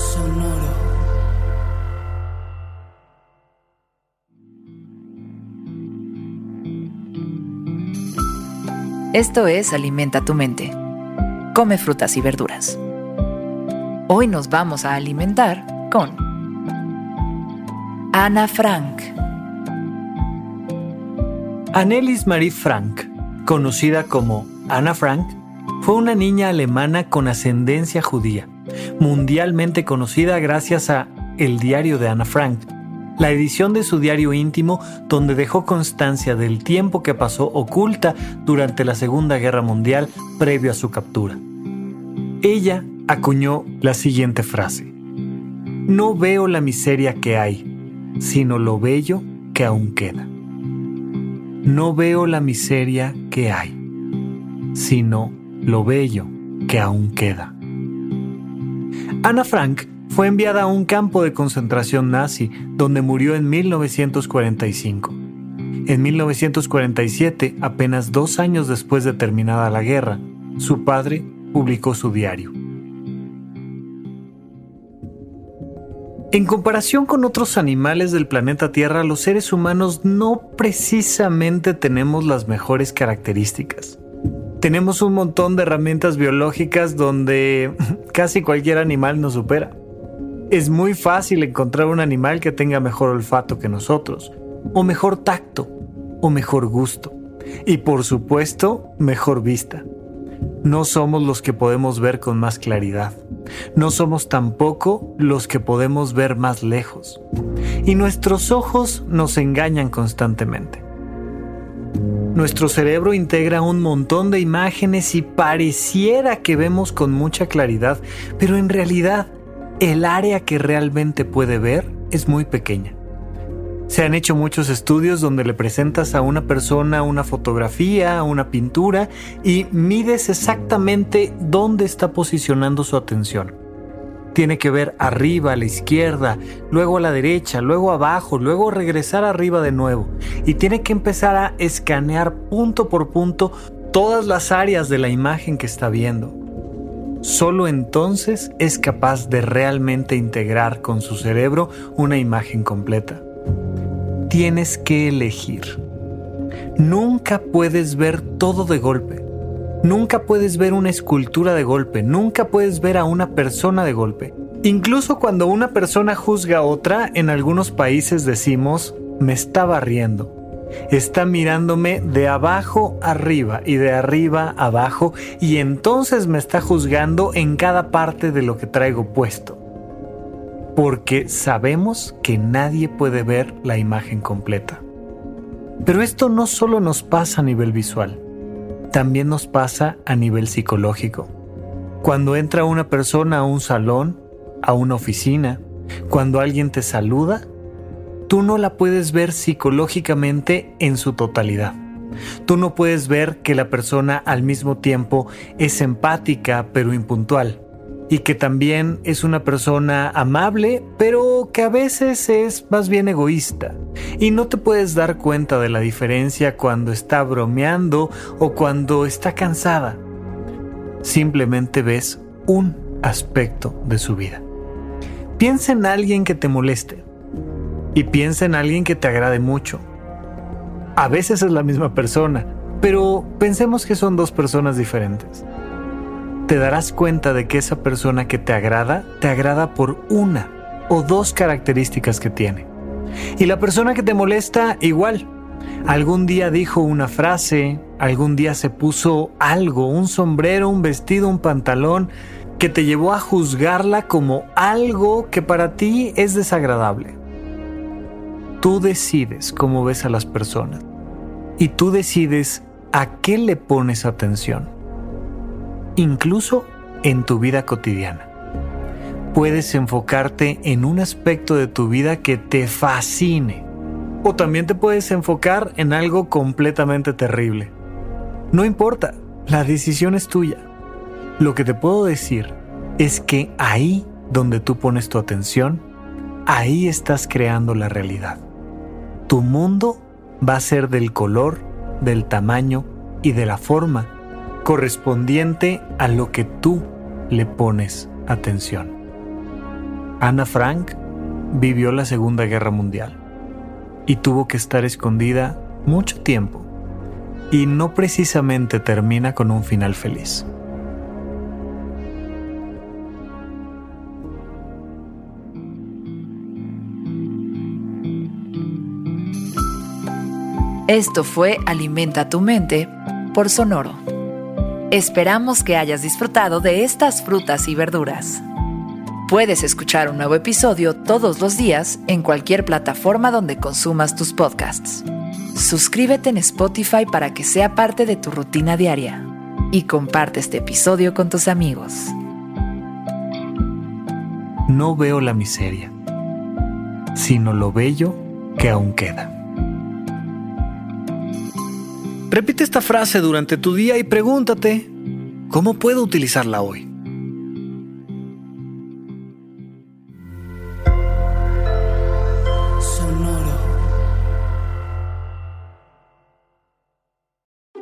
Sonoro. Esto es Alimenta tu mente. Come frutas y verduras. Hoy nos vamos a alimentar con Ana Frank. Annelies Marie Frank, conocida como Anna Frank, fue una niña alemana con ascendencia judía, mundialmente conocida gracias a El diario de Anna Frank, la edición de su diario íntimo donde dejó constancia del tiempo que pasó oculta durante la Segunda Guerra Mundial previo a su captura. Ella acuñó la siguiente frase. No veo la miseria que hay, sino lo bello que aún queda. No veo la miseria que hay, sino lo bello que aún queda. Ana Frank fue enviada a un campo de concentración nazi donde murió en 1945. En 1947, apenas dos años después de terminada la guerra, su padre publicó su diario. En comparación con otros animales del planeta Tierra, los seres humanos no precisamente tenemos las mejores características. Tenemos un montón de herramientas biológicas donde casi cualquier animal nos supera. Es muy fácil encontrar un animal que tenga mejor olfato que nosotros, o mejor tacto, o mejor gusto, y por supuesto, mejor vista. No somos los que podemos ver con más claridad. No somos tampoco los que podemos ver más lejos. Y nuestros ojos nos engañan constantemente. Nuestro cerebro integra un montón de imágenes y pareciera que vemos con mucha claridad, pero en realidad el área que realmente puede ver es muy pequeña. Se han hecho muchos estudios donde le presentas a una persona una fotografía, una pintura y mides exactamente dónde está posicionando su atención. Tiene que ver arriba, a la izquierda, luego a la derecha, luego abajo, luego regresar arriba de nuevo. Y tiene que empezar a escanear punto por punto todas las áreas de la imagen que está viendo. Solo entonces es capaz de realmente integrar con su cerebro una imagen completa tienes que elegir. Nunca puedes ver todo de golpe. Nunca puedes ver una escultura de golpe. Nunca puedes ver a una persona de golpe. Incluso cuando una persona juzga a otra, en algunos países decimos, me está barriendo. Está mirándome de abajo arriba y de arriba abajo y entonces me está juzgando en cada parte de lo que traigo puesto porque sabemos que nadie puede ver la imagen completa. Pero esto no solo nos pasa a nivel visual, también nos pasa a nivel psicológico. Cuando entra una persona a un salón, a una oficina, cuando alguien te saluda, tú no la puedes ver psicológicamente en su totalidad. Tú no puedes ver que la persona al mismo tiempo es empática pero impuntual y que también es una persona amable, pero que a veces es más bien egoísta. Y no te puedes dar cuenta de la diferencia cuando está bromeando o cuando está cansada. Simplemente ves un aspecto de su vida. Piensa en alguien que te moleste y piensa en alguien que te agrade mucho. A veces es la misma persona, pero pensemos que son dos personas diferentes te darás cuenta de que esa persona que te agrada, te agrada por una o dos características que tiene. Y la persona que te molesta, igual. Algún día dijo una frase, algún día se puso algo, un sombrero, un vestido, un pantalón, que te llevó a juzgarla como algo que para ti es desagradable. Tú decides cómo ves a las personas y tú decides a qué le pones atención. Incluso en tu vida cotidiana. Puedes enfocarte en un aspecto de tu vida que te fascine. O también te puedes enfocar en algo completamente terrible. No importa, la decisión es tuya. Lo que te puedo decir es que ahí donde tú pones tu atención, ahí estás creando la realidad. Tu mundo va a ser del color, del tamaño y de la forma correspondiente a lo que tú le pones atención. Ana Frank vivió la Segunda Guerra Mundial y tuvo que estar escondida mucho tiempo y no precisamente termina con un final feliz. Esto fue Alimenta tu mente por Sonoro. Esperamos que hayas disfrutado de estas frutas y verduras. Puedes escuchar un nuevo episodio todos los días en cualquier plataforma donde consumas tus podcasts. Suscríbete en Spotify para que sea parte de tu rutina diaria y comparte este episodio con tus amigos. No veo la miseria, sino lo bello que aún queda. Repite esta frase durante tu día y pregúntate, ¿cómo puedo utilizarla hoy? Sonoro.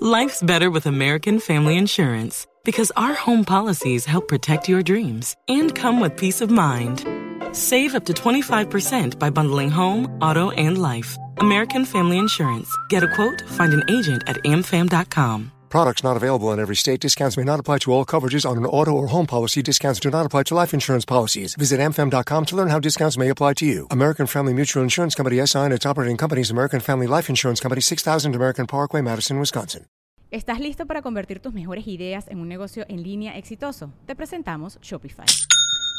Life's better with American Family Insurance because our home policies help protect your dreams and come with peace of mind. Save up to 25% by bundling home, auto, and life. American Family Insurance. Get a quote, find an agent at amfam.com. Products not available in every state. Discounts may not apply to all coverages on an auto or home policy. Discounts do not apply to life insurance policies. Visit amfam.com to learn how discounts may apply to you. American Family Mutual Insurance Company SI and its operating companies American Family Life Insurance Company 6000 American Parkway, Madison, Wisconsin. ¿Estás listo para convertir tus mejores ideas en un negocio en línea exitoso? Te presentamos Shopify.